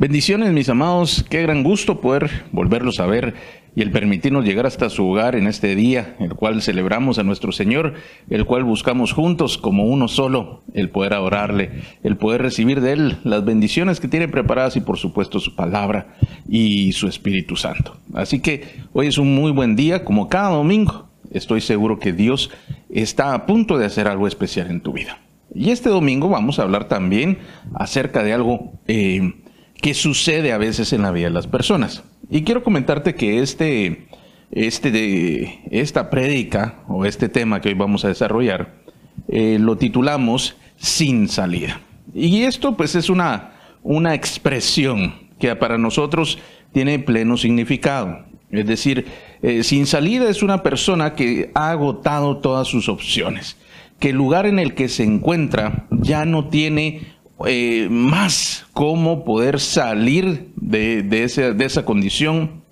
Bendiciones, mis amados. Qué gran gusto poder volverlos a ver y el permitirnos llegar hasta su hogar en este día, el cual celebramos a nuestro Señor, el cual buscamos juntos como uno solo, el poder adorarle, el poder recibir de Él las bendiciones que tiene preparadas y por supuesto su palabra y su Espíritu Santo. Así que hoy es un muy buen día, como cada domingo. Estoy seguro que Dios está a punto de hacer algo especial en tu vida. Y este domingo vamos a hablar también acerca de algo eh, que sucede a veces en la vida de las personas. Y quiero comentarte que este, este de, esta prédica o este tema que hoy vamos a desarrollar eh, lo titulamos Sin salida. Y esto pues es una, una expresión que para nosotros tiene pleno significado. Es decir, eh, sin salida es una persona que ha agotado todas sus opciones, que el lugar en el que se encuentra ya no tiene eh, más cómo poder salir de, de esa condición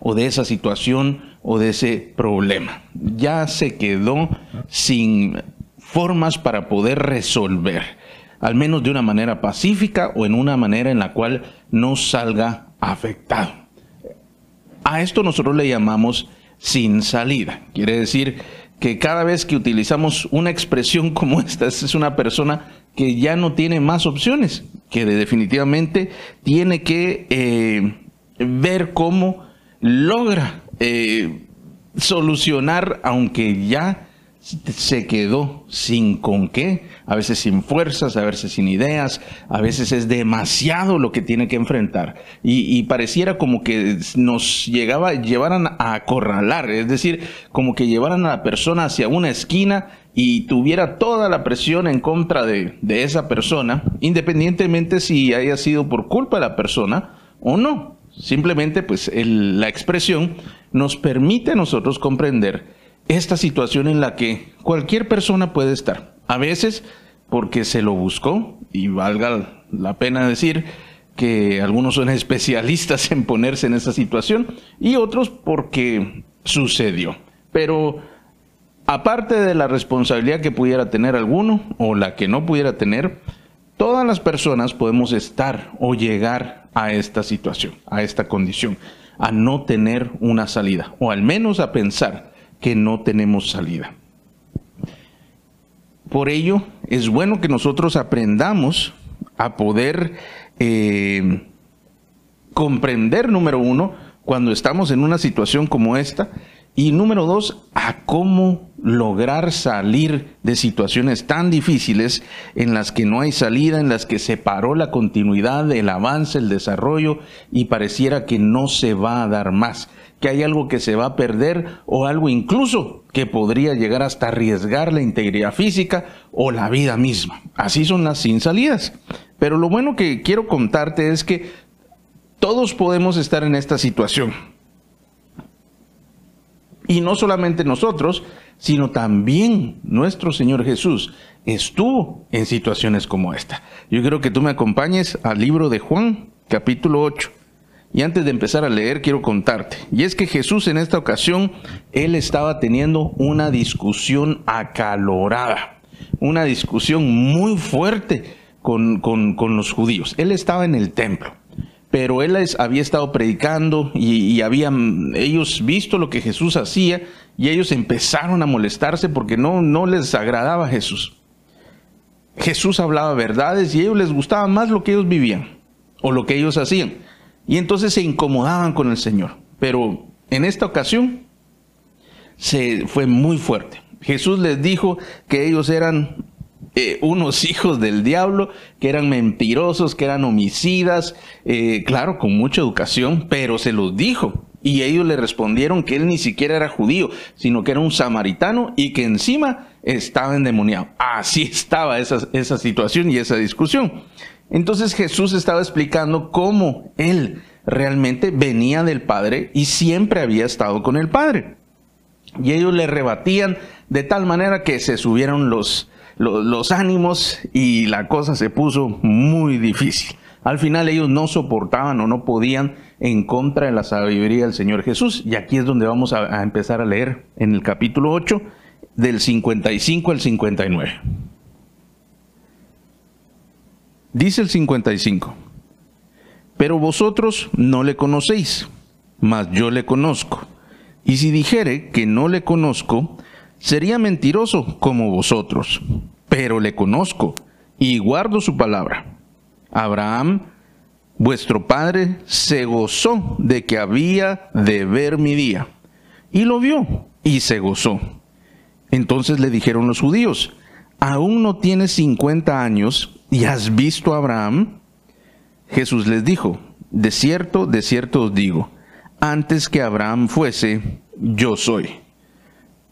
o de esa situación o de ese problema. Ya se quedó sin formas para poder resolver, al menos de una manera pacífica o en una manera en la cual no salga afectado. A esto nosotros le llamamos sin salida. Quiere decir que cada vez que utilizamos una expresión como esta, es una persona que ya no tiene más opciones, que definitivamente tiene que eh, ver cómo logra eh, solucionar, aunque ya se quedó sin con qué, a veces sin fuerzas, a veces sin ideas, a veces es demasiado lo que tiene que enfrentar. Y, pareciera como que nos llegaba, llevaran a acorralar, es decir, como que llevaran a la persona hacia una esquina y tuviera toda la presión en contra de, esa persona, independientemente si haya sido por culpa de la persona o no. Simplemente, pues, la expresión nos permite a nosotros comprender esta situación en la que cualquier persona puede estar. A veces porque se lo buscó, y valga la pena decir que algunos son especialistas en ponerse en esa situación, y otros porque sucedió. Pero aparte de la responsabilidad que pudiera tener alguno o la que no pudiera tener, todas las personas podemos estar o llegar a esta situación, a esta condición, a no tener una salida, o al menos a pensar que no tenemos salida. Por ello, es bueno que nosotros aprendamos a poder eh, comprender, número uno, cuando estamos en una situación como esta, y número dos, a cómo lograr salir de situaciones tan difíciles en las que no hay salida, en las que se paró la continuidad, el avance, el desarrollo y pareciera que no se va a dar más que hay algo que se va a perder o algo incluso que podría llegar hasta arriesgar la integridad física o la vida misma. Así son las sin salidas. Pero lo bueno que quiero contarte es que todos podemos estar en esta situación. Y no solamente nosotros, sino también nuestro Señor Jesús estuvo en situaciones como esta. Yo quiero que tú me acompañes al libro de Juan, capítulo 8. Y antes de empezar a leer, quiero contarte. Y es que Jesús en esta ocasión, él estaba teniendo una discusión acalorada, una discusión muy fuerte con, los judíos. Él estaba en el templo, pero él había estado predicando y, habían ellos visto lo que Jesús hacía y ellos empezaron a molestarse porque no, no les agradaba a Jesús. Jesús hablaba verdades y a ellos les gustaba más lo que ellos vivían o lo que ellos hacían. Y entonces se incomodaban con el Señor. Pero en esta ocasión se fue muy fuerte. Jesús les dijo que ellos eran eh, unos hijos del diablo, que eran mentirosos, que eran homicidas, eh, claro, con mucha educación, pero se los dijo. Y ellos le respondieron que él ni siquiera era judío, sino que era un samaritano y que encima estaba endemoniado. Así estaba esa, esa situación y esa discusión. Entonces Jesús estaba explicando cómo él realmente venía del Padre y siempre había estado con el Padre. Y ellos le rebatían de tal manera que se subieron los, los, ánimos y la cosa se puso muy difícil. Al final ellos no soportaban o no podían en contra de la sabiduría del Señor Jesús. Y aquí es donde vamos a, a empezar a leer en el capítulo 8 del 55 al 59. Dice el 55. pero vosotros no le conocéis, mas yo le conozco. Y si dijere que no le conozco, sería mentiroso como vosotros, pero le conozco y guardo su palabra. Abraham, vuestro padre, se gozó de que había de ver mi día, y lo vio y se gozó. Entonces le dijeron los judíos, ¿aún no tienes 50 años y has visto a Abraham? Jesús les dijo, de cierto, de cierto os digo, antes que Abraham fuese, yo soy.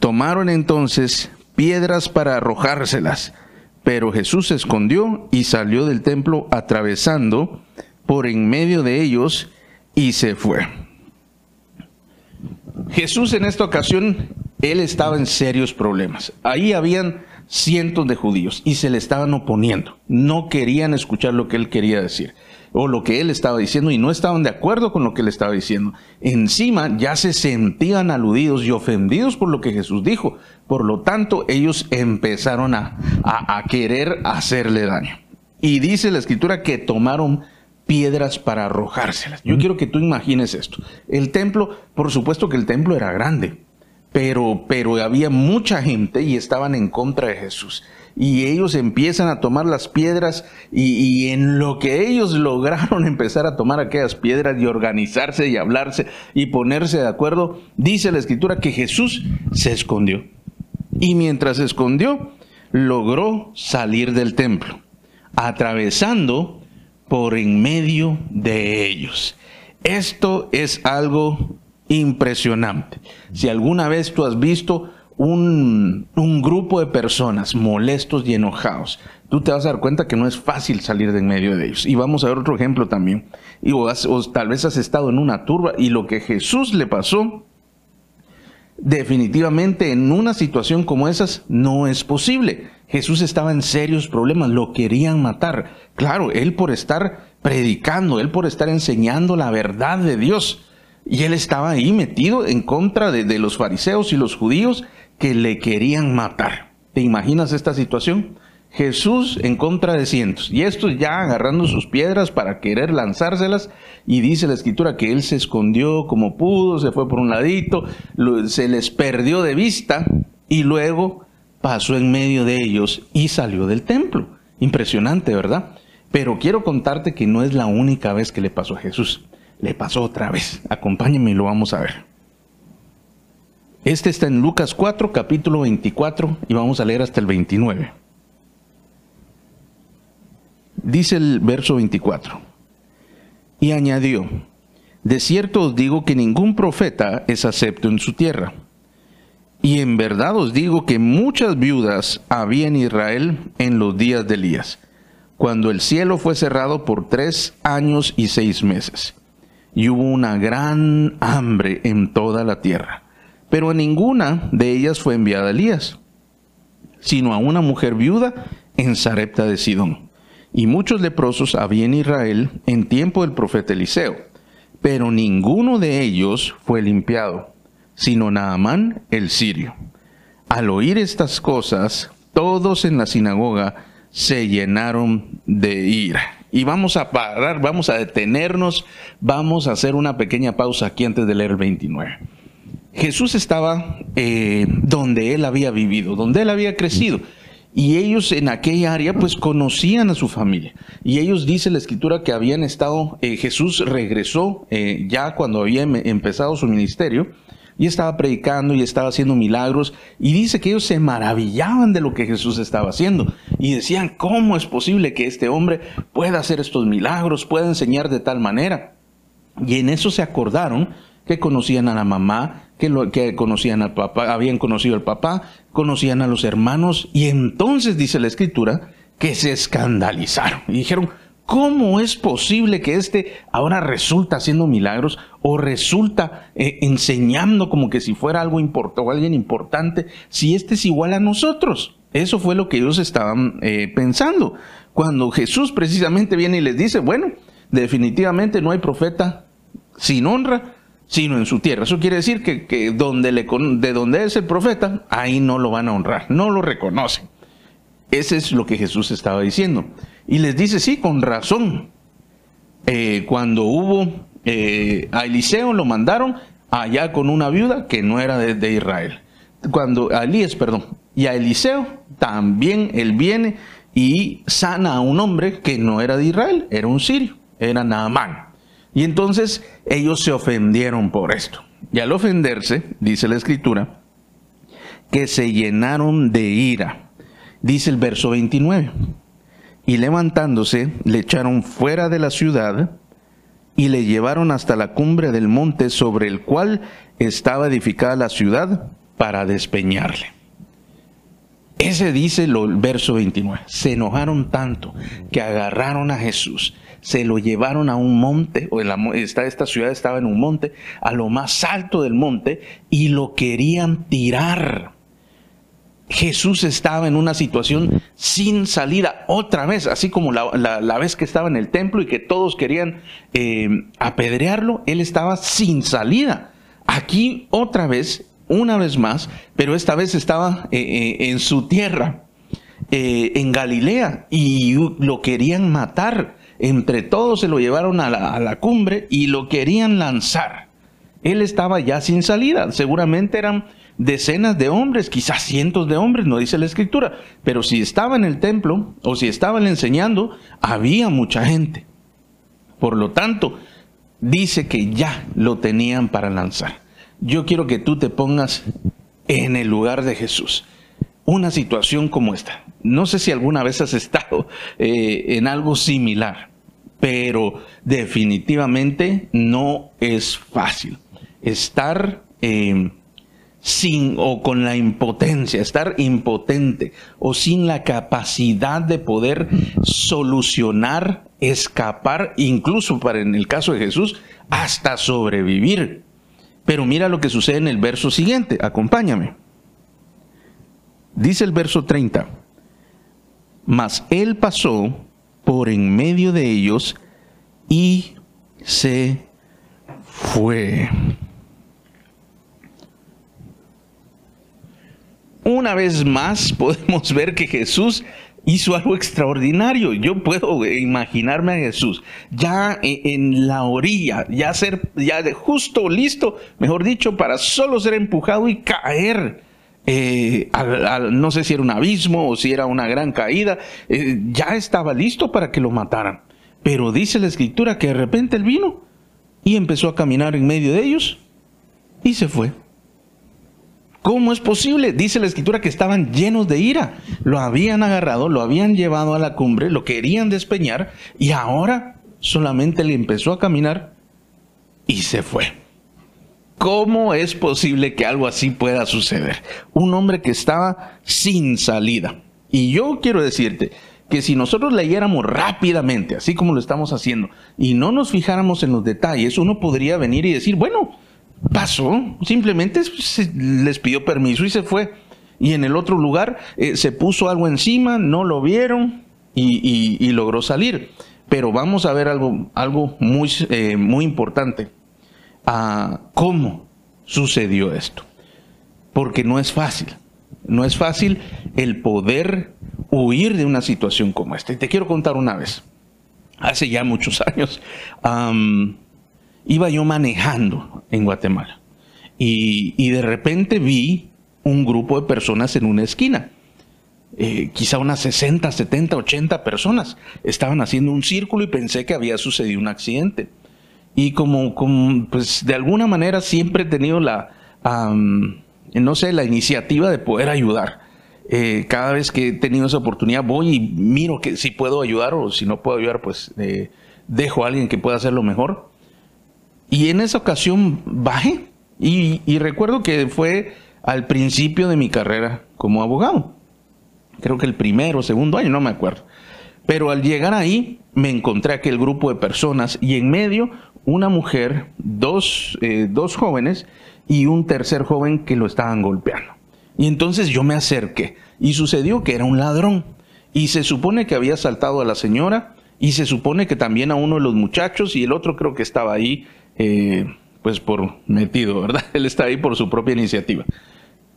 Tomaron entonces piedras para arrojárselas, pero Jesús se escondió y salió del templo atravesando por en medio de ellos y se fue. Jesús en esta ocasión, él estaba en serios problemas. Ahí habían cientos de judíos y se le estaban oponiendo. No querían escuchar lo que él quería decir o lo que él estaba diciendo y no estaban de acuerdo con lo que él estaba diciendo. Encima ya se sentían aludidos y ofendidos por lo que Jesús dijo. Por lo tanto, ellos empezaron a, a, querer hacerle daño. Y dice la escritura que tomaron piedras para arrojárselas. Yo quiero que tú imagines esto. El templo, por supuesto que el templo era grande, pero, pero había mucha gente y estaban en contra de Jesús y ellos empiezan a tomar las piedras y, en lo que ellos lograron empezar a tomar aquellas piedras y organizarse y hablarse y ponerse de acuerdo, dice la escritura que Jesús se escondió. Y mientras se escondió, logró salir del templo, atravesando por en medio de ellos. Esto es algo impresionante. Si alguna vez tú has visto un, grupo de personas molestos y enojados, tú te vas a dar cuenta que no es fácil salir de en medio de ellos. Y vamos a ver otro ejemplo también. Y o, tal vez has estado en una turba y lo que Jesús le pasó, definitivamente en una situación como esas no es posible. Jesús estaba en serios problemas, lo querían matar. Claro, él por estar predicando, él por estar enseñando la verdad de Dios. Y él estaba ahí metido en contra de, los fariseos y los judíos que le querían matar. ¿Te imaginas esta situación? Jesús en contra de cientos, y estos ya agarrando sus piedras para querer lanzárselas, y dice la escritura que él se escondió como pudo, se fue por un ladito, se les perdió de vista, y luego pasó en medio de ellos y salió del templo. Impresionante, ¿verdad? Pero quiero contarte que no es la única vez que le pasó a Jesús, le pasó otra vez. Acompáñenme y lo vamos a ver. Este está en Lucas 4, capítulo 24, y vamos a leer hasta el 29. Dice el verso 24, y añadió, de cierto os digo que ningún profeta es acepto en su tierra. Y en verdad os digo que muchas viudas había en Israel en los días de Elías, cuando el cielo fue cerrado por tres años y seis meses, y hubo una gran hambre en toda la tierra pero a ninguna de ellas fue enviada Elías, sino a una mujer viuda en Sarepta de Sidón. Y muchos leprosos había en Israel en tiempo del profeta Eliseo, pero ninguno de ellos fue limpiado, sino Naamán el sirio. Al oír estas cosas, todos en la sinagoga se llenaron de ira. Y vamos a parar, vamos a detenernos, vamos a hacer una pequeña pausa aquí antes de leer el 29. Jesús estaba eh, donde él había vivido, donde él había crecido. Y ellos en aquella área pues conocían a su familia. Y ellos dice la escritura que habían estado, eh, Jesús regresó eh, ya cuando había em, empezado su ministerio y estaba predicando y estaba haciendo milagros. Y dice que ellos se maravillaban de lo que Jesús estaba haciendo. Y decían, ¿cómo es posible que este hombre pueda hacer estos milagros, pueda enseñar de tal manera? Y en eso se acordaron que conocían a la mamá, que, lo, que conocían al papá, habían conocido al papá, conocían a los hermanos, y entonces dice la escritura que se escandalizaron y dijeron, ¿cómo es posible que este ahora resulta haciendo milagros o resulta eh, enseñando como que si fuera algo importante o alguien importante, si este es igual a nosotros? Eso fue lo que ellos estaban eh, pensando. Cuando Jesús precisamente viene y les dice, bueno, definitivamente no hay profeta sin honra, sino en su tierra. Eso quiere decir que, donde le, de donde es el profeta, ahí no lo van a honrar, no lo reconocen. Ese es lo que Jesús estaba diciendo. Y les dice, sí, con razón. eh, cuando hubo eh, a Eliseo lo mandaron allá con una viuda que no era de, Israel. Cuando a Elías, perdón, y a Eliseo también él viene y sana a un hombre que no era de Israel, era un sirio, era Naamán. Y entonces ellos se ofendieron por esto. Y al ofenderse, dice la escritura, que se llenaron de ira. Dice el verso 29. Y levantándose, le echaron fuera de la ciudad y le llevaron hasta la cumbre del monte sobre el cual estaba edificada la ciudad para despeñarle. Ese dice el verso 29. Se enojaron tanto que agarraron a Jesús, se lo llevaron a un monte, o en la, esta, esta ciudad estaba en un monte, a lo más alto del monte, y lo querían tirar. Jesús estaba en una situación sin salida otra vez, así como la, vez que estaba en el templo y que todos querían eh, apedrearlo, él estaba sin salida. Aquí otra vez, una vez más, pero esta vez estaba eh, eh, en su tierra, en Galilea, y lo querían matar. Entre todos se lo llevaron a la, a la cumbre y lo querían lanzar. Él estaba ya sin salida, seguramente eran decenas de hombres, quizás cientos de hombres, no dice la escritura, pero si estaba en el templo o si estaban enseñando, había mucha gente. Por lo tanto, dice que ya lo tenían para lanzar. Yo quiero que tú te pongas en el lugar de Jesús. Una situación como esta. No sé si alguna vez has estado eh, en algo similar, pero definitivamente no es fácil. Estar... Eh, sin o con la impotencia, estar impotente o sin la capacidad de poder solucionar, escapar, incluso para en el caso de Jesús, hasta sobrevivir. Pero mira lo que sucede en el verso siguiente, acompáñame. Dice el verso 30, mas él pasó por en medio de ellos y se fue. Una vez más podemos ver que Jesús hizo algo extraordinario. Yo puedo imaginarme a Jesús ya en la orilla, ya ser, ya justo listo, mejor dicho, para solo ser empujado y caer. Eh, no sé si era un abismo o si era una gran caída, eh, ya estaba listo para que lo mataran. Pero dice la escritura que de repente él vino y empezó a caminar en medio de ellos y se fue. ¿Cómo es posible? Dice la escritura que estaban llenos de ira. Lo habían agarrado, lo habían llevado a la cumbre, lo querían despeñar y ahora solamente le empezó a caminar y se fue. ¿Cómo es posible que algo así pueda suceder? Un hombre que estaba sin salida. Y yo quiero decirte que si nosotros leyéramos rápidamente, así como lo estamos haciendo, y no nos fijáramos en los detalles, uno podría venir y decir, bueno, pasó, simplemente les pidió permiso y se fue. Y en el otro lugar eh, se puso algo encima, no lo vieron y, logró salir. Pero vamos a ver algo, algo muy, eh, muy importante. Ah, ¿Cómo sucedió esto? Porque no es fácil. No es fácil el poder huir de una situación como esta. Y te quiero contar una vez. Hace ya muchos años iba yo manejando en Guatemala y, de repente vi un grupo de personas en una esquina. Eh, quizá unas 60, 70, 80 personas estaban haciendo un círculo y pensé que había sucedido un accidente. Y como, pues de alguna manera siempre he tenido la, no sé, la iniciativa de poder ayudar. Eh, cada vez que he tenido esa oportunidad voy y miro que si puedo ayudar o si no puedo ayudar, pues eh, dejo a alguien que pueda hacerlo mejor. Y en esa ocasión bajé. Y, recuerdo que fue al principio de mi carrera como abogado. Creo que el primero o segundo año, no me acuerdo. Pero al llegar ahí me encontré aquel grupo de personas y en medio una mujer, dos, eh, dos jóvenes y un tercer joven que lo estaban golpeando. Y entonces yo me acerqué y sucedió que era un ladrón. Y se supone que había asaltado a la señora y se supone que también a uno de los muchachos y el otro creo que estaba ahí eh, pues por metido, ¿verdad? Él está ahí por su propia iniciativa.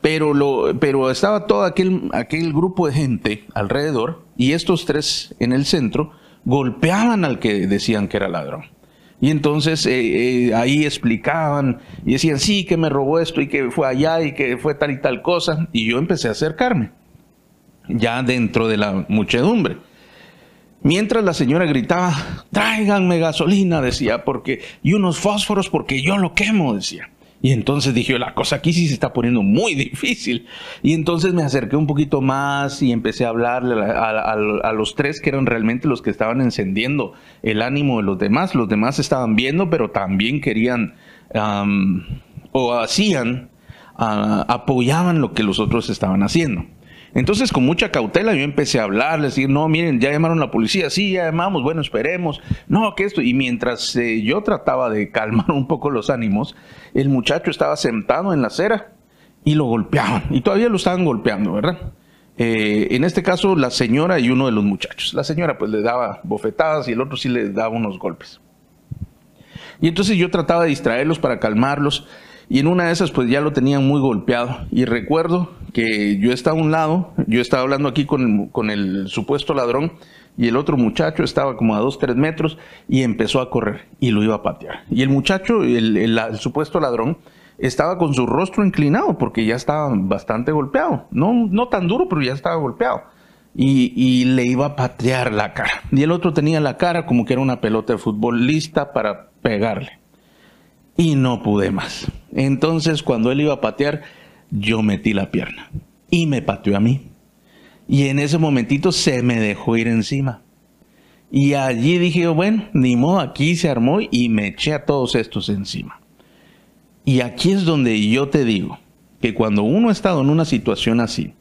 Pero, lo, pero estaba todo aquel, aquel grupo de gente alrededor y estos tres en el centro golpeaban al que decían que era ladrón. Y entonces eh, eh, ahí explicaban y decían, sí, que me robó esto y que fue allá y que fue tal y tal cosa. Y yo empecé a acercarme, ya dentro de la muchedumbre. Mientras la señora gritaba, tráiganme gasolina, decía, porque, y unos fósforos porque yo lo quemo, decía. Y entonces dije, la cosa aquí sí se está poniendo muy difícil. Y entonces me acerqué un poquito más y empecé a hablarle a, los tres que eran realmente los que estaban encendiendo el ánimo de los demás. Los demás estaban viendo, pero también querían o hacían, ah, apoyaban lo que los otros estaban haciendo. Entonces, con mucha cautela, yo empecé a hablar, decir, no, miren, ya llamaron a la policía, sí, ya llamamos, bueno, esperemos, no, que esto. Y mientras eh, yo trataba de calmar un poco los ánimos, el muchacho estaba sentado en la acera y lo golpeaban, y todavía lo estaban golpeando, ¿verdad? Eh, en este caso, la señora y uno de los muchachos. La señora pues le daba bofetadas y el otro sí le daba unos golpes. Y entonces yo trataba de distraerlos para calmarlos y en una de esas pues ya lo tenían muy golpeado. Y recuerdo que yo estaba a un lado, yo estaba hablando aquí con el, supuesto ladrón y el otro muchacho estaba como a dos, tres metros y empezó a correr y lo iba a patear. Y el muchacho, el, supuesto ladrón, estaba con su rostro inclinado porque ya estaba bastante golpeado. No, no tan duro, pero ya estaba golpeado. Y, y, le iba a patear la cara. Y el otro tenía la cara como que era una pelota de fútbol lista para pegarle y no pude más. Entonces cuando él iba a patear, yo metí la pierna y me pateó a mí. Y en ese momentito se me dejó ir encima. Y allí dije, bueno, ni modo, aquí se armó y me eché a todos estos encima. Y aquí es donde yo te digo que cuando uno ha estado en una situación así,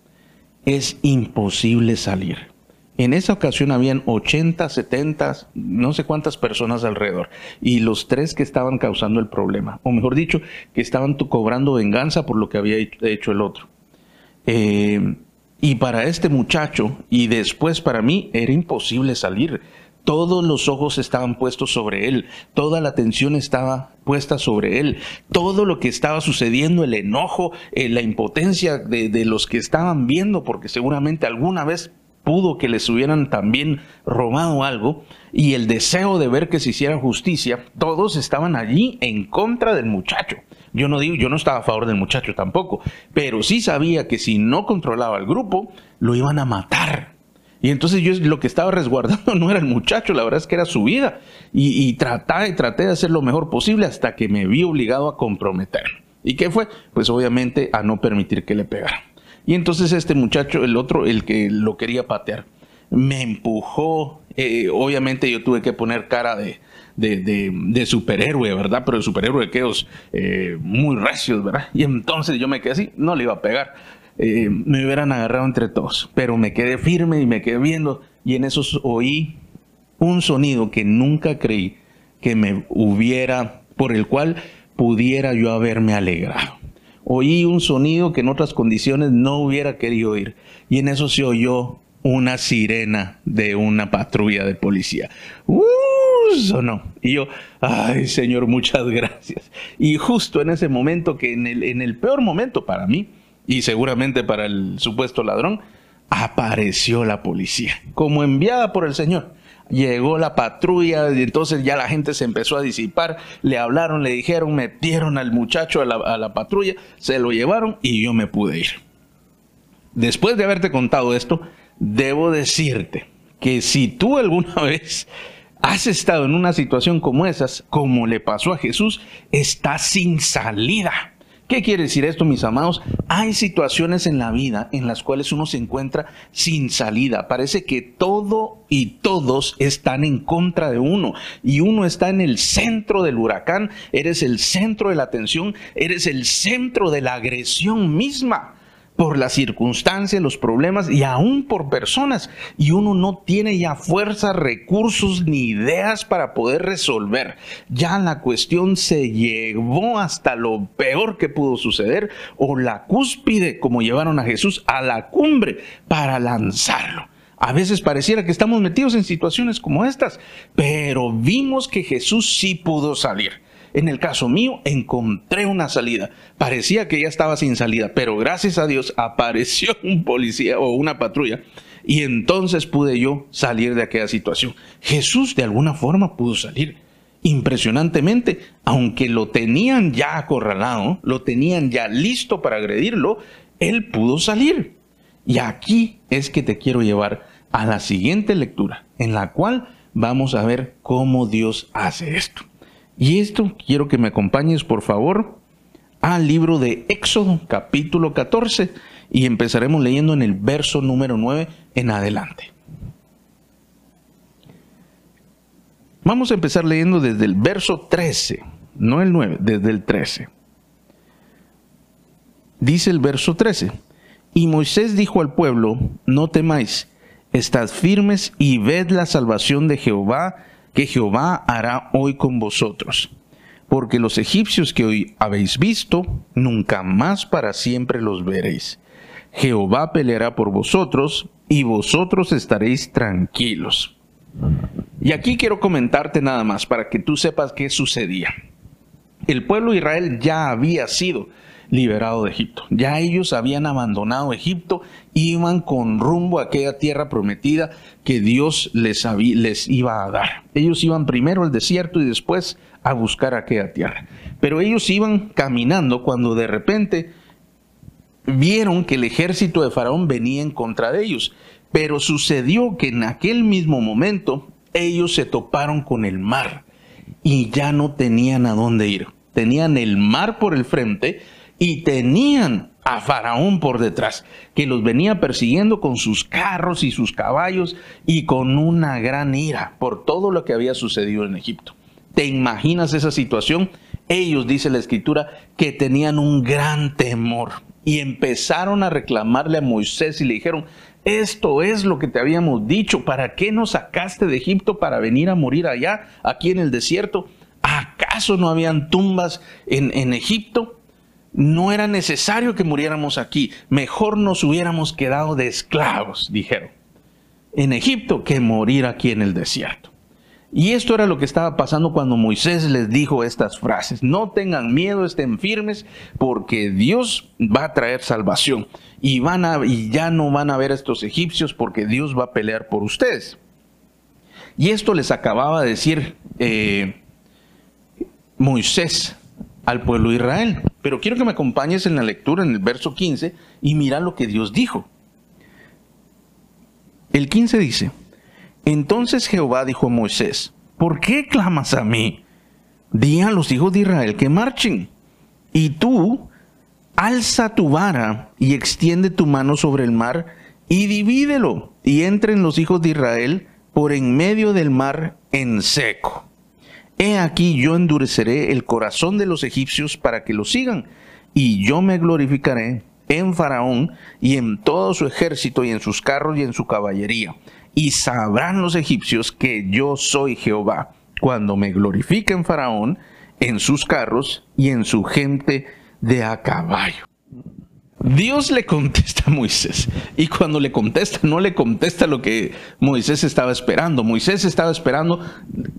es imposible salir. En esa ocasión habían 80, 70, no sé cuántas personas alrededor. Y los tres que estaban causando el problema. O mejor dicho, que estaban cobrando venganza por lo que había hecho el otro. Eh, y para este muchacho, y después para mí, era imposible salir. Todos los ojos estaban puestos sobre él, toda la atención estaba puesta sobre él, todo lo que estaba sucediendo, el enojo, eh, la impotencia de, de los que estaban viendo, porque seguramente alguna vez pudo que les hubieran también robado algo y el deseo de ver que se hiciera justicia, todos estaban allí en contra del muchacho. Yo no digo, yo no estaba a favor del muchacho tampoco, pero sí sabía que si no controlaba al grupo, lo iban a matar. Y entonces yo lo que estaba resguardando no era el muchacho, la verdad es que era su vida. Y, y traté, traté de hacer lo mejor posible hasta que me vi obligado a comprometer. ¿Y qué fue? Pues obviamente a no permitir que le pegara. Y entonces este muchacho, el otro, el que lo quería patear, me empujó. Eh, obviamente yo tuve que poner cara de, de, superhéroe, ¿verdad? Pero el superhéroe de eh, muy recios, ¿verdad? Y entonces yo me quedé así, no le iba a pegar. Eh, me hubieran agarrado entre todos, pero me quedé firme y me quedé viendo y en eso oí un sonido que nunca creí que me hubiera, por el cual pudiera yo haberme alegrado oí un sonido que en otras condiciones no hubiera querido oír. Y en eso se oyó una sirena de una patrulla de policía. ¡Uh! Sonó. Y yo, ay Señor, muchas gracias. Y justo en ese momento, que en el, en el peor momento para mí, y seguramente para el supuesto ladrón, apareció la policía, como enviada por el Señor llegó la patrulla y entonces ya la gente se empezó a disipar, le hablaron, le dijeron, metieron al muchacho a la, patrulla, se lo llevaron y yo me pude ir. Después de haberte contado esto, debo decirte que si tú alguna vez has estado en una situación como esas, como le pasó a Jesús, estás sin salida. ¿Qué quiere decir esto, mis amados? Hay situaciones en la vida en las cuales uno se encuentra sin salida. Parece que todo y todos están en contra de uno y uno está en el centro del huracán, eres el centro de la atención, eres el centro de la agresión misma por las circunstancias, los problemas y aún por personas. Y uno no tiene ya fuerza, recursos ni ideas para poder resolver. Ya la cuestión se llevó hasta lo peor que pudo suceder o la cúspide, como llevaron a Jesús, a la cumbre para lanzarlo. A veces pareciera que estamos metidos en situaciones como estas, pero vimos que Jesús sí pudo salir. En el caso mío, encontré una salida. Parecía que ya estaba sin salida, pero gracias a Dios apareció un policía o una patrulla y entonces pude yo salir de aquella situación. Jesús de alguna forma pudo salir. Impresionantemente, aunque lo tenían ya acorralado, lo tenían ya listo para agredirlo, él pudo salir. Y aquí es que te quiero llevar a la siguiente lectura, en la cual vamos a ver cómo Dios hace esto. Y esto quiero que me acompañes, por favor, al libro de Éxodo, capítulo 14, y empezaremos leyendo en el verso número 9 en adelante. Vamos a empezar leyendo desde el verso 13, no el 9, desde el 13. Dice el verso 13, y Moisés dijo al pueblo, no temáis, estad firmes y ved la salvación de Jehová, que Jehová hará hoy con vosotros. Porque los egipcios que hoy habéis visto, nunca más para siempre los veréis. Jehová peleará por vosotros, y vosotros estaréis tranquilos. Y aquí quiero comentarte nada más para que tú sepas qué sucedía. El pueblo de Israel ya había sido liberado de Egipto. Ya ellos habían abandonado Egipto, iban con rumbo a aquella tierra prometida que Dios les, les iba a dar. Ellos iban primero al desierto y después a buscar aquella tierra. Pero ellos iban caminando cuando de repente vieron que el ejército de Faraón venía en contra de ellos. Pero sucedió que en aquel mismo momento ellos se toparon con el mar y ya no tenían a dónde ir. Tenían el mar por el frente, y tenían a Faraón por detrás, que los venía persiguiendo con sus carros y sus caballos y con una gran ira por todo lo que había sucedido en Egipto. ¿Te imaginas esa situación? Ellos, dice la escritura, que tenían un gran temor y empezaron a reclamarle a Moisés y le dijeron, esto es lo que te habíamos dicho, ¿para qué nos sacaste de Egipto para venir a morir allá, aquí en el desierto? ¿Acaso no habían tumbas en, en Egipto? No era necesario que muriéramos aquí, mejor nos hubiéramos quedado de esclavos, dijeron, en Egipto que morir aquí en el desierto. Y esto era lo que estaba pasando cuando Moisés les dijo estas frases. No tengan miedo, estén firmes, porque Dios va a traer salvación. Y, van a, y ya no van a ver a estos egipcios porque Dios va a pelear por ustedes. Y esto les acababa de decir eh, Moisés al pueblo de Israel. Pero quiero que me acompañes en la lectura en el verso 15 y mira lo que Dios dijo. El 15 dice, entonces Jehová dijo a Moisés, ¿por qué clamas a mí? Di a los hijos de Israel que marchen. Y tú, alza tu vara y extiende tu mano sobre el mar y divídelo y entren los hijos de Israel por en medio del mar en seco. He aquí yo endureceré el corazón de los egipcios para que lo sigan, y yo me glorificaré en Faraón y en todo su ejército y en sus carros y en su caballería. Y sabrán los egipcios que yo soy Jehová, cuando me glorifique en Faraón, en sus carros y en su gente de a caballo. Dios le contesta a Moisés y cuando le contesta no le contesta lo que Moisés estaba esperando. Moisés estaba esperando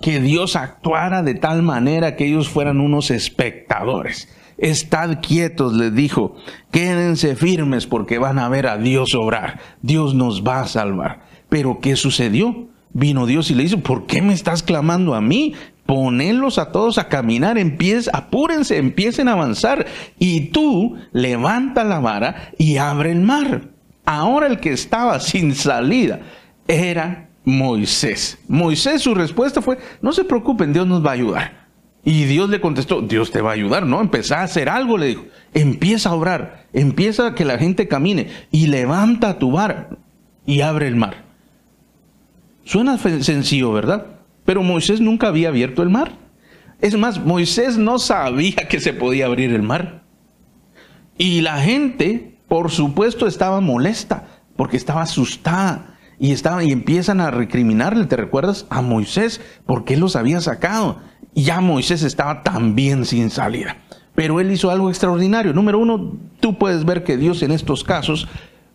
que Dios actuara de tal manera que ellos fueran unos espectadores. Estad quietos, les dijo, quédense firmes porque van a ver a Dios obrar. Dios nos va a salvar. Pero ¿qué sucedió? Vino Dios y le dijo, ¿por qué me estás clamando a mí? Ponenlos a todos a caminar, empiecen, apúrense, empiecen a avanzar. Y tú levanta la vara y abre el mar. Ahora el que estaba sin salida era Moisés. Moisés su respuesta fue, no se preocupen, Dios nos va a ayudar. Y Dios le contestó, Dios te va a ayudar, ¿no? Empezá a hacer algo, le dijo. Empieza a obrar, empieza a que la gente camine y levanta tu vara y abre el mar. Suena sencillo, ¿verdad? Pero Moisés nunca había abierto el mar. Es más, Moisés no sabía que se podía abrir el mar. Y la gente, por supuesto, estaba molesta porque estaba asustada y, estaba, y empiezan a recriminarle, ¿te recuerdas? A Moisés, porque él los había sacado. Y ya Moisés estaba también sin salida. Pero él hizo algo extraordinario. Número uno, tú puedes ver que Dios en estos casos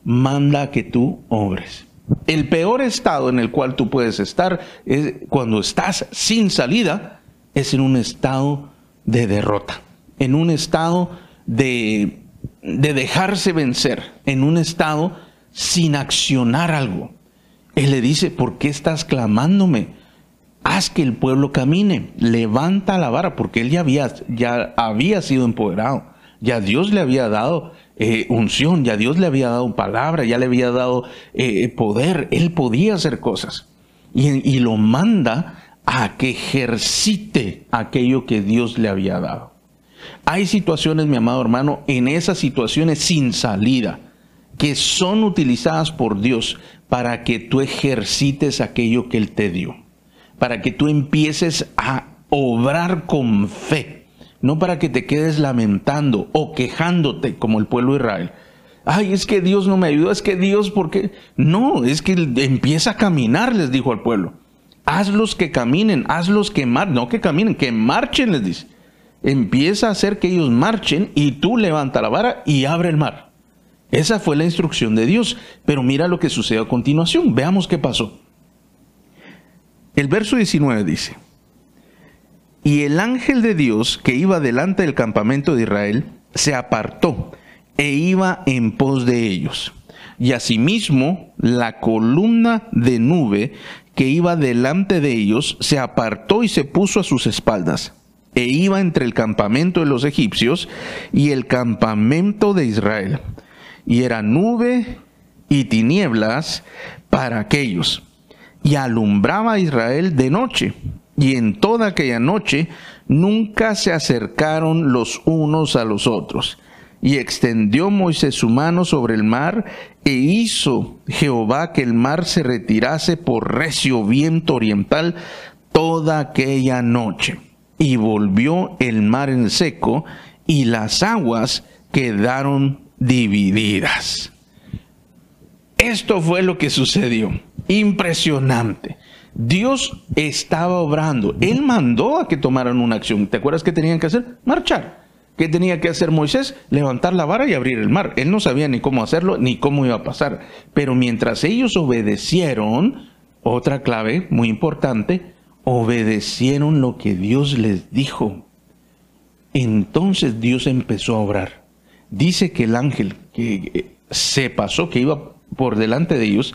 manda que tú obres. El peor estado en el cual tú puedes estar es cuando estás sin salida, es en un estado de derrota, en un estado de, de dejarse vencer, en un estado sin accionar algo. Él le dice, ¿por qué estás clamándome? Haz que el pueblo camine, levanta la vara, porque él ya había, ya había sido empoderado, ya Dios le había dado eh, unción, ya Dios le había dado palabra, ya le había dado eh, poder, él podía hacer cosas. Y, y lo manda a que ejercite aquello que Dios le había dado. Hay situaciones, mi amado hermano, en esas situaciones sin salida, que son utilizadas por Dios para que tú ejercites aquello que Él te dio, para que tú empieces a obrar con fe, no para que te quedes lamentando o quejándote como el pueblo de Israel. Ay, es que Dios no me ayudó, es que Dios, ¿por qué? No, es que empieza a caminar, les dijo al pueblo. Hazlos que caminen, hazlos que marchen, no que caminen, que marchen, les dice. Empieza a hacer que ellos marchen y tú levanta la vara y abre el mar. Esa fue la instrucción de Dios. Pero mira lo que sucede a continuación. Veamos qué pasó. El verso 19 dice, y el ángel de Dios que iba delante del campamento de Israel se apartó e iba en pos de ellos. Y asimismo la columna de nube que iba delante de ellos se apartó y se puso a sus espaldas e iba entre el campamento de los egipcios y el campamento de Israel. Y era nube y tinieblas para aquellos. Y alumbraba a Israel de noche. Y en toda aquella noche nunca se acercaron los unos a los otros. Y extendió Moisés su mano sobre el mar, e hizo Jehová que el mar se retirase por recio viento oriental toda aquella noche y volvió el mar en seco y las aguas quedaron divididas. Esto fue lo que sucedió. Impresionante. Dios estaba obrando. Él mandó a que tomaran una acción. ¿Te acuerdas qué tenían que hacer? Marchar. ¿Qué tenía que hacer Moisés? Levantar la vara y abrir el mar. Él no sabía ni cómo hacerlo ni cómo iba a pasar. Pero mientras ellos obedecieron, otra clave muy importante, obedecieron lo que Dios les dijo. Entonces Dios empezó a obrar. Dice que el ángel que eh, se pasó, que iba por delante de ellos,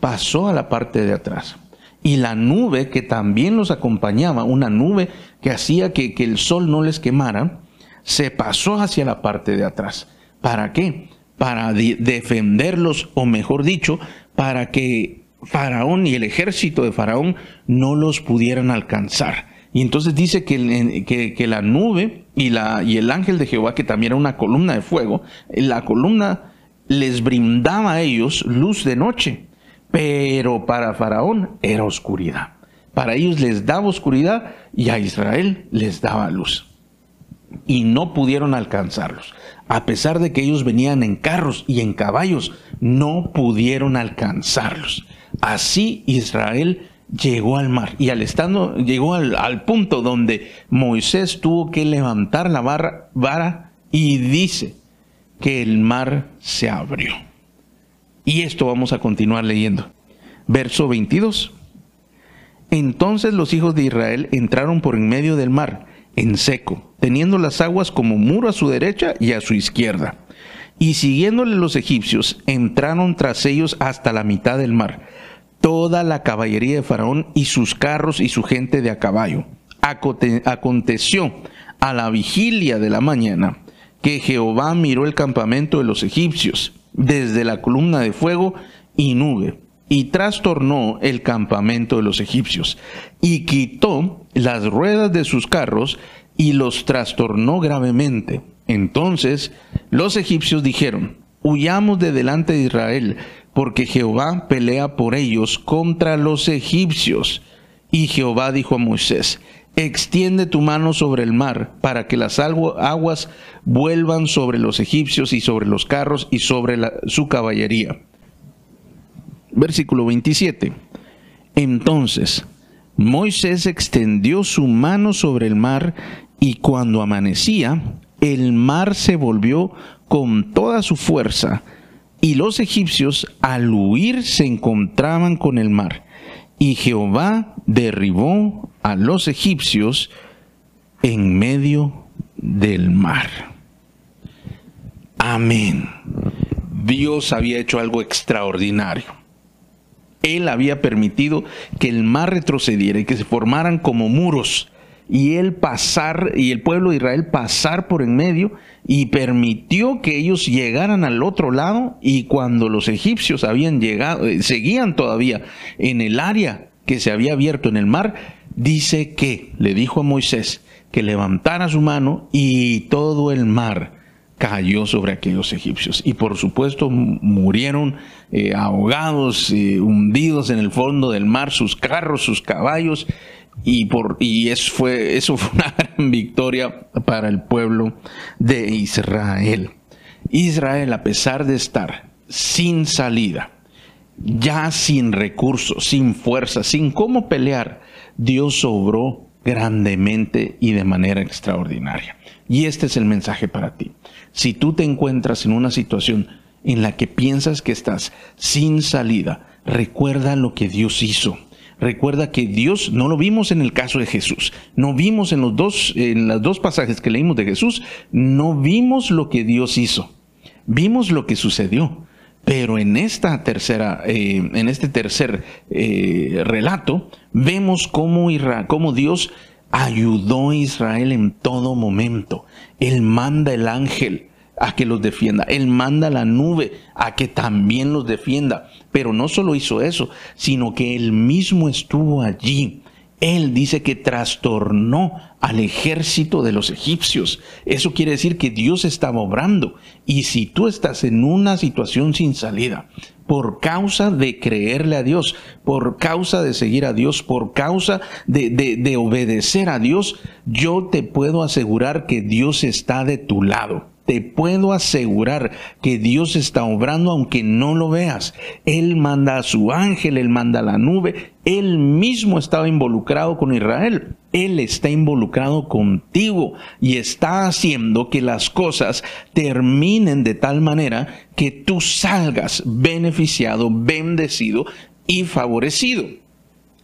pasó a la parte de atrás. Y la nube que también los acompañaba, una nube que hacía que, el sol no les quemara, se pasó hacia la parte de atrás. ¿Para qué? Para defenderlos, o mejor dicho, para que Faraón y el ejército de Faraón no los pudieran alcanzar. Y entonces dice que, la nube y el ángel de Jehová, que también era una columna de fuego, la columna les brindaba a ellos luz de noche, pero para Faraón era oscuridad. Para ellos les daba oscuridad y a Israel les daba luz. Y no pudieron alcanzarlos. A pesar de que ellos venían en carros y en caballos, no pudieron alcanzarlos. Así Israel llegó al mar y al estando llegó al, punto donde Moisés tuvo que levantar la vara y dice que el mar se abrió. Y esto vamos a continuar leyendo. Verso 22. Entonces los hijos de Israel entraron por en medio del mar, en seco, teniendo las aguas como muro a su derecha y a su izquierda. Y siguiéndole los egipcios, entraron tras ellos hasta la mitad del mar toda la caballería de Faraón y sus carros y su gente de a caballo. Aconteció a la vigilia de la mañana que Jehová miró el campamento de los egipcios desde la columna de fuego y nube y trastornó el campamento de los egipcios y quitó las ruedas de sus carros y los trastornó gravemente. Entonces los egipcios dijeron, huyamos de delante de Israel, porque Jehová pelea por ellos contra los egipcios. Y Jehová dijo a Moisés, extiende tu mano sobre el mar, para que las aguas vuelvan sobre los egipcios y sobre los carros y sobre su caballería. Versículo 27. Entonces Moisés extendió su mano sobre el mar, y cuando amanecía, el mar se volvió con toda su fuerza, y los egipcios al huir se encontraban con el mar. Y Jehová derribó a los egipcios en medio del mar. Amén. Dios había hecho algo extraordinario. Él había permitido que el mar retrocediera y que se formaran como muros y pasar y el pueblo de Israel pasar por en medio y permitió que ellos llegaran al otro lado y cuando los egipcios habían llegado, eh, seguían todavía en el área que se había abierto en el mar, dice que le dijo a Moisés que levantara su mano y todo el mar cayó sobre aquellos egipcios. Y por supuesto murieron eh, ahogados, eh, hundidos en el fondo del mar, sus carros, sus caballos, y, por, y eso, fue, eso fue una gran victoria para el pueblo de Israel. Israel, a pesar de estar sin salida, ya sin recursos, sin fuerza, sin cómo pelear, Dios obró grandemente y de manera extraordinaria. Y este es el mensaje para ti. Si tú te encuentras en una situación en la que piensas que estás sin salida, recuerda lo que Dios hizo Recuerda que Dios, no lo vimos en el caso de Jesús, no vimos en los dos, en los dos pasajes que leímos de Jesús, no vimos lo que Dios hizo, vimos lo que sucedió. Pero en esta tercera, eh, en este tercer eh, relato, vemos cómo, cómo Dios ayudó a Israel en todo momento. Él manda el ángel a que los defienda. Él manda la nube a que también los defienda. Pero no solo hizo eso, sino que él mismo estuvo allí. Él dice que trastornó al ejército de los egipcios. Eso quiere decir que Dios estaba obrando. Y si tú estás en una situación sin salida, por causa de creerle a Dios, por causa de seguir a Dios, por causa de, de obedecer a Dios, yo te puedo asegurar que Dios está de tu lado te puedo asegurar que Dios está obrando aunque no lo veas. Él manda a su ángel, él manda a la nube, él mismo estaba involucrado con Israel. Él está involucrado contigo y está haciendo que las cosas terminen de tal manera que tú salgas beneficiado, bendecido y favorecido.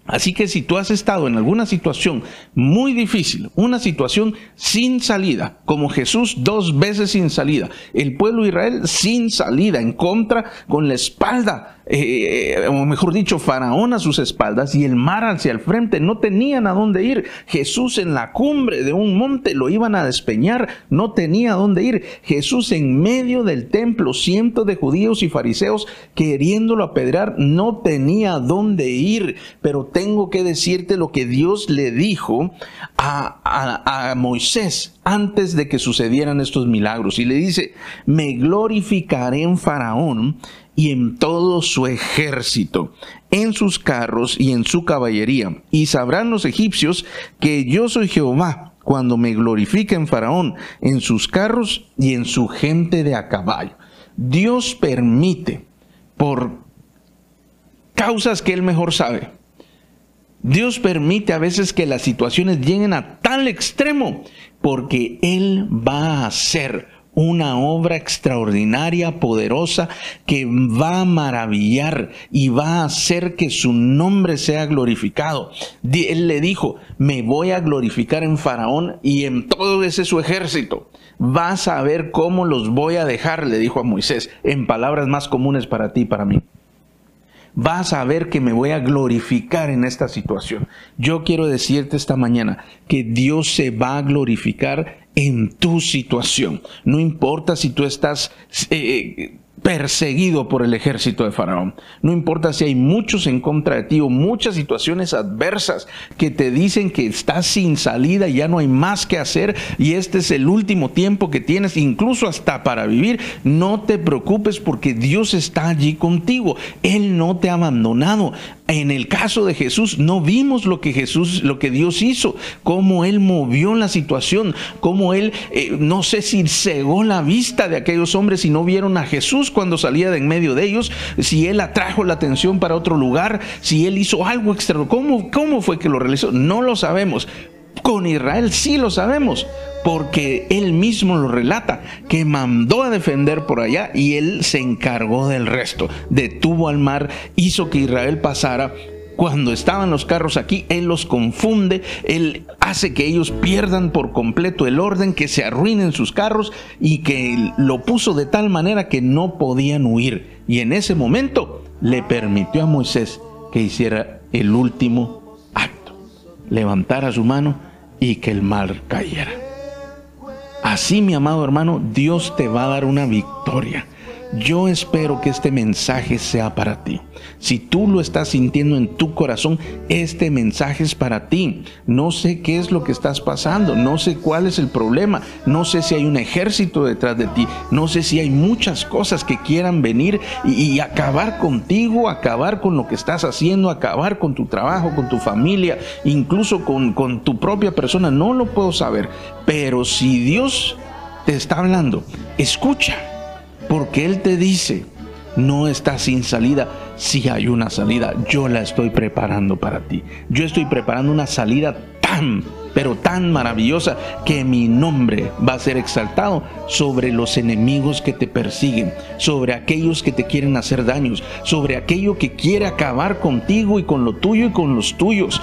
Así que si tú has estado en alguna situación muy difícil, una situación sin salida, como Jesús dos veces sin salida, el pueblo de Israel sin salida, en contra, con la espalda eh, eh, o mejor dicho, Faraón a sus espaldas y el mar hacia el frente, no tenían a dónde ir. Jesús en la cumbre de un monte lo iban a despeñar, no tenía a dónde ir. Jesús en medio del templo, cientos de judíos y fariseos queriéndolo apedrear, no tenía a dónde ir. Pero tengo que decirte lo que Dios le dijo a, a Moisés antes de que sucedieran estos milagros. Y le dice, me glorificaré en Faraón y en todo su ejército, en sus carros y en su caballería. Y sabrán los egipcios que yo soy Jehová cuando me glorifique en Faraón, en sus carros y en su gente de a caballo. Dios permite, por causas que Él mejor sabe, Dios permite a veces que las situaciones lleguen a tal extremo porque Él va a hacer una obra extraordinaria, poderosa, que va a maravillar y va a hacer que su nombre sea glorificado. Él le dijo, me voy a glorificar en Faraón y en todo ese su ejército. Vas a ver cómo los voy a dejar, le dijo a Moisés, en palabras más comunes para ti y para mí vas a ver que me voy a glorificar en esta situación. Yo quiero decirte esta mañana que Dios se va a glorificar en tu situación. No importa si tú estás eh, eh, perseguido por el ejército de Faraón. No importa si hay muchos en contra de ti o muchas situaciones adversas que te dicen que estás sin salida y ya no hay más que hacer y este es el último tiempo que tienes, incluso hasta para vivir. No te preocupes porque Dios está allí contigo. Él no te ha abandonado. En el caso de Jesús no vimos lo que Jesús, lo que Dios hizo, cómo Él movió la situación, cómo Él, eh, no sé si cegó la vista de aquellos hombres y no vieron a Jesús cuando salía de en medio de ellos, si Él atrajo la atención para otro lugar, si Él hizo algo extraordinario. ¿Cómo, ¿Cómo fue que lo realizó? No lo sabemos. Con Israel sí lo sabemos, porque él mismo lo relata, que mandó a defender por allá y él se encargó del resto. Detuvo al mar, hizo que Israel pasara. Cuando estaban los carros aquí, Él los confunde, Él hace que ellos pierdan por completo el orden, que se arruinen sus carros y que lo puso de tal manera que no podían huir. Y en ese momento le permitió a Moisés que hiciera el último acto, levantara su mano y que el mar cayera. Así, mi amado hermano, Dios te va a dar una victoria. Yo espero que este mensaje sea para ti. Si tú lo estás sintiendo en tu corazón, este mensaje es para ti. No sé qué es lo que estás pasando, no sé cuál es el problema, no sé si hay un ejército detrás de ti, no sé si hay muchas cosas que quieran venir y, acabar contigo, acabar con lo que estás haciendo, acabar con tu trabajo, con tu familia, incluso con, tu propia persona. No lo puedo saber, pero si Dios te está hablando, escucha porque Él te dice, no estás sin salida, si hay una salida, yo la estoy preparando para ti. Yo estoy preparando una salida tan, pero tan maravillosa que mi nombre va a ser exaltado sobre los enemigos que te persiguen, sobre aquellos que te quieren hacer daños, sobre aquello que quiere acabar contigo y con lo tuyo y con los tuyos.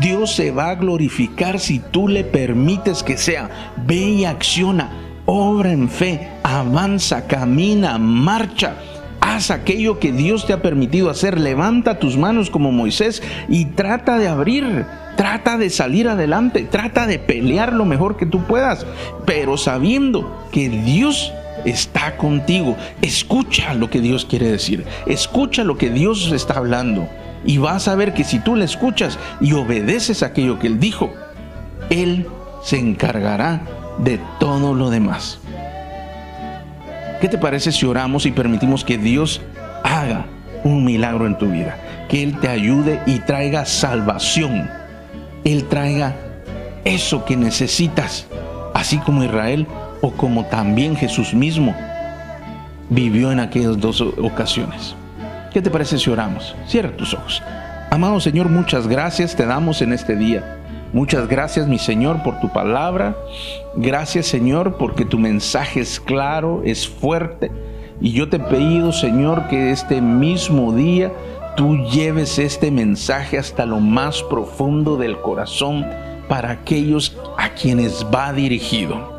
Dios se va a glorificar si tú le permites que sea. Ve y acciona obra en fe, avanza, camina, marcha. Haz aquello que Dios te ha permitido hacer. Levanta tus manos como Moisés y trata de abrir, trata de salir adelante, trata de pelear lo mejor que tú puedas, pero sabiendo que Dios está contigo. Escucha lo que Dios quiere decir. Escucha lo que Dios está hablando. Y vas a ver que si tú le escuchas y obedeces aquello que Él dijo, Él se encargará de todo lo demás. ¿Qué te parece si oramos y permitimos que Dios haga un milagro en tu vida? Que Él te ayude y traiga salvación. Él traiga eso que necesitas, así como Israel o como también Jesús mismo vivió en aquellas dos ocasiones. ¿Qué te parece si oramos? Cierra tus ojos. Amado Señor, muchas gracias te damos en este día. Muchas gracias, mi Señor, por tu palabra. Gracias, Señor, porque tu mensaje es claro, es fuerte. Y yo te he pedido, Señor, que este mismo día tú lleves este mensaje hasta lo más profundo del corazón para aquellos a quienes va dirigido.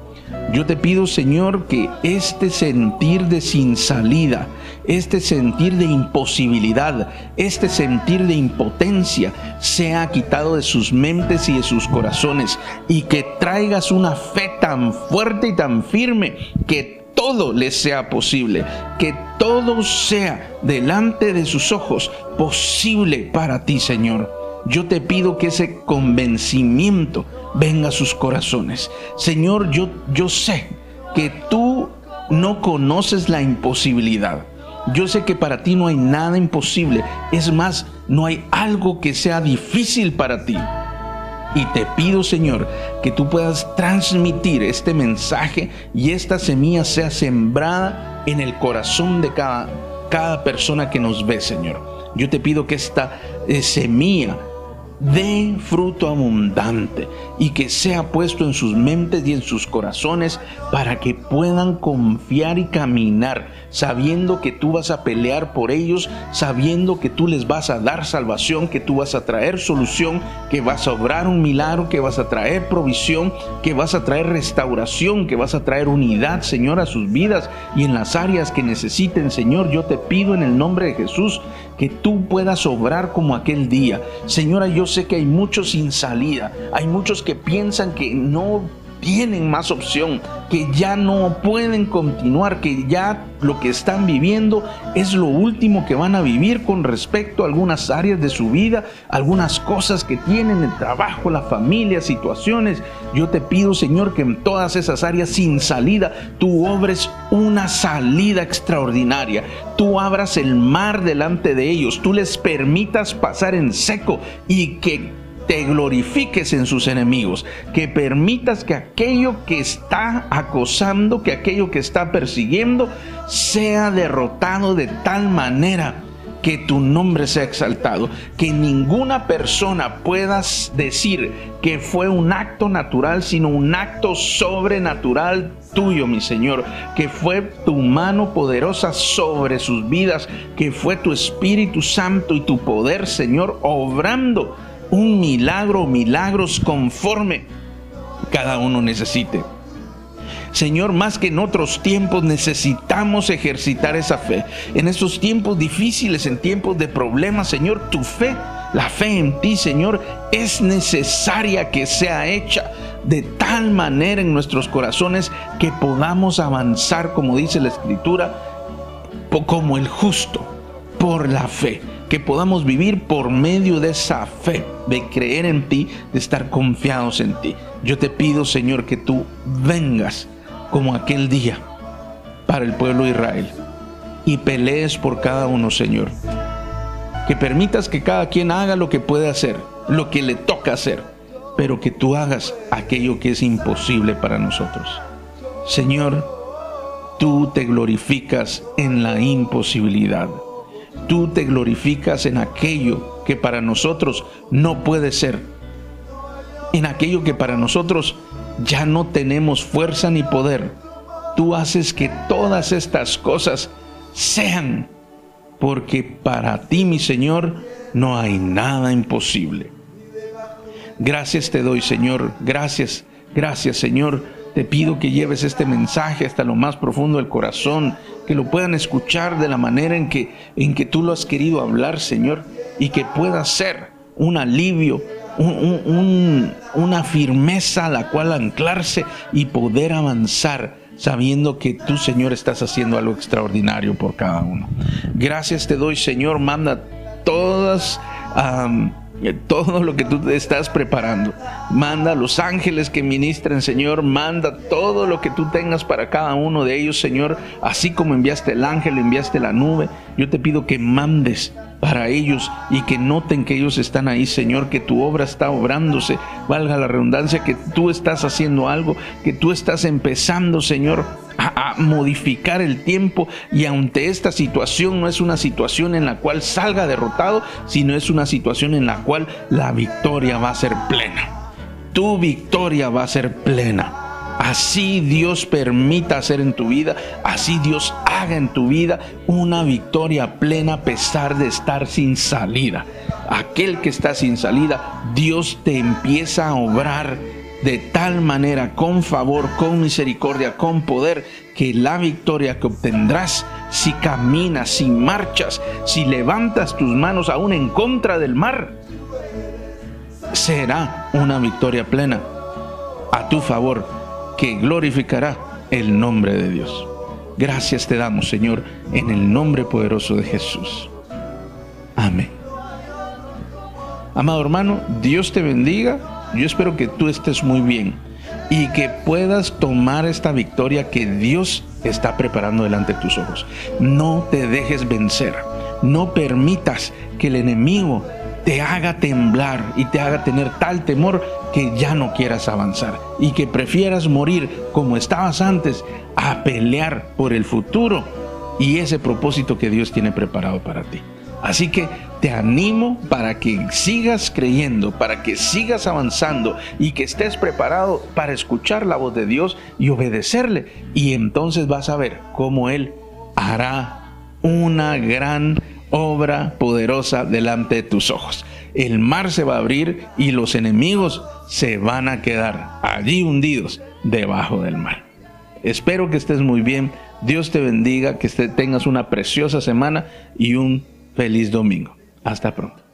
Yo te pido, Señor, que este sentir de sin salida, este sentir de imposibilidad, este sentir de impotencia sea quitado de sus mentes y de sus corazones y que traigas una fe tan fuerte y tan firme que todo les sea posible, que todo sea delante de sus ojos posible para ti, Señor. Yo te pido que ese convencimiento venga a sus corazones. Señor, yo, yo sé que tú no conoces la imposibilidad. Yo sé que para ti no hay nada imposible. Es más, no hay algo que sea difícil para ti. Y te pido, Señor, que tú puedas transmitir este mensaje y esta semilla sea sembrada en el corazón de cada, cada persona que nos ve, Señor. Yo te pido que esta eh, semilla dé fruto abundante y que sea puesto en sus mentes y en sus corazones para que puedan confiar y caminar sabiendo que tú vas a pelear por ellos, sabiendo que tú les vas a dar salvación, que tú vas a traer solución, que vas a obrar un milagro, que vas a traer provisión, que vas a traer restauración, que vas a traer unidad, Señor, a sus vidas y en las áreas que necesiten, Señor. Yo te pido en el nombre de Jesús que tú puedas obrar como aquel día. Señora, yo sé que hay muchos sin salida, hay muchos que piensan que no tienen más opción, que ya no pueden continuar, que ya lo que están viviendo es lo último que van a vivir con respecto a algunas áreas de su vida, algunas cosas que tienen, el trabajo, la familia, situaciones. Yo te pido, Señor, que en todas esas áreas sin salida, tú obres una salida extraordinaria. Tú abras el mar delante de ellos, tú les permitas pasar en seco y que te glorifiques en sus enemigos, que permitas que aquello que está acosando, que aquello que está persiguiendo, sea derrotado de tal manera que tu nombre sea exaltado, que ninguna persona puedas decir que fue un acto natural, sino un acto sobrenatural tuyo, mi Señor, que fue tu mano poderosa sobre sus vidas, que fue tu Espíritu Santo y tu poder, Señor, obrando un milagro, milagros conforme cada uno necesite. Señor, más que en otros tiempos necesitamos ejercitar esa fe. En estos tiempos difíciles, en tiempos de problemas, Señor, tu fe, la fe en ti, Señor, es necesaria que sea hecha de tal manera en nuestros corazones que podamos avanzar, como dice la Escritura, como el justo, por la fe que podamos vivir por medio de esa fe, de creer en ti, de estar confiados en ti. Yo te pido, Señor, que tú vengas como aquel día para el pueblo de Israel y pelees por cada uno, Señor. Que permitas que cada quien haga lo que puede hacer, lo que le toca hacer, pero que tú hagas aquello que es imposible para nosotros. Señor, tú te glorificas en la imposibilidad tú te glorificas en aquello que para nosotros no puede ser, en aquello que para nosotros ya no tenemos fuerza ni poder. Tú haces que todas estas cosas sean, porque para ti, mi Señor, no hay nada imposible. Gracias te doy, Señor. Gracias, gracias, Señor. Te pido que lleves este mensaje hasta lo más profundo del corazón que lo puedan escuchar de la manera en que, en que tú lo has querido hablar, Señor, y que pueda ser un alivio, una firmeza a la cual anclarse y poder avanzar sabiendo que tú, Señor, estás haciendo algo extraordinario por cada uno. Gracias te doy, Señor, manda todas todo lo que tú estás preparando. Manda a los ángeles que ministren, Señor. Manda todo lo que tú tengas para cada uno de ellos, Señor. Así como enviaste el ángel, enviaste la nube. Yo te pido que mandes para ellos y que noten que ellos están ahí, Señor, que tu obra está obrándose, valga la redundancia, que tú estás haciendo algo, que tú estás empezando, Señor, a, modificar el tiempo y ante esta situación no es una situación en la cual salga derrotado, sino es una situación en la cual la victoria va a ser plena. Tu victoria va a ser plena. Así Dios permita hacer en tu vida, así Dios haga en tu vida una victoria plena a pesar de estar sin salida. Aquel que está sin salida, Dios te empieza a obrar de tal manera, con favor, con misericordia, con poder, que la victoria que obtendrás si caminas, si marchas, si levantas tus manos aún en contra del mar, será una victoria plena a tu favor que glorificará el nombre de Dios. Gracias te damos, Señor, en el nombre poderoso de Jesús. Amén. Amado hermano, Dios te bendiga yo espero que tú estés muy bien y que puedas tomar esta victoria que Dios está preparando delante de tus ojos. No te dejes vencer. No permitas que el enemigo te haga temblar y te haga tener tal temor que ya no quieras avanzar y que prefieras morir como estabas antes a pelear por el futuro y ese propósito que Dios tiene preparado para ti. Así que te animo para que sigas creyendo, para que sigas avanzando y que estés preparado para escuchar la voz de Dios y obedecerle. Y entonces vas a ver cómo Él hará una gran obra poderosa delante de tus ojos. El mar se va a abrir y los enemigos se van a quedar allí hundidos debajo del mar. Espero que estés muy bien. Dios te bendiga, que tengas una preciosa semana y un Feliz domingo. Hasta pronto.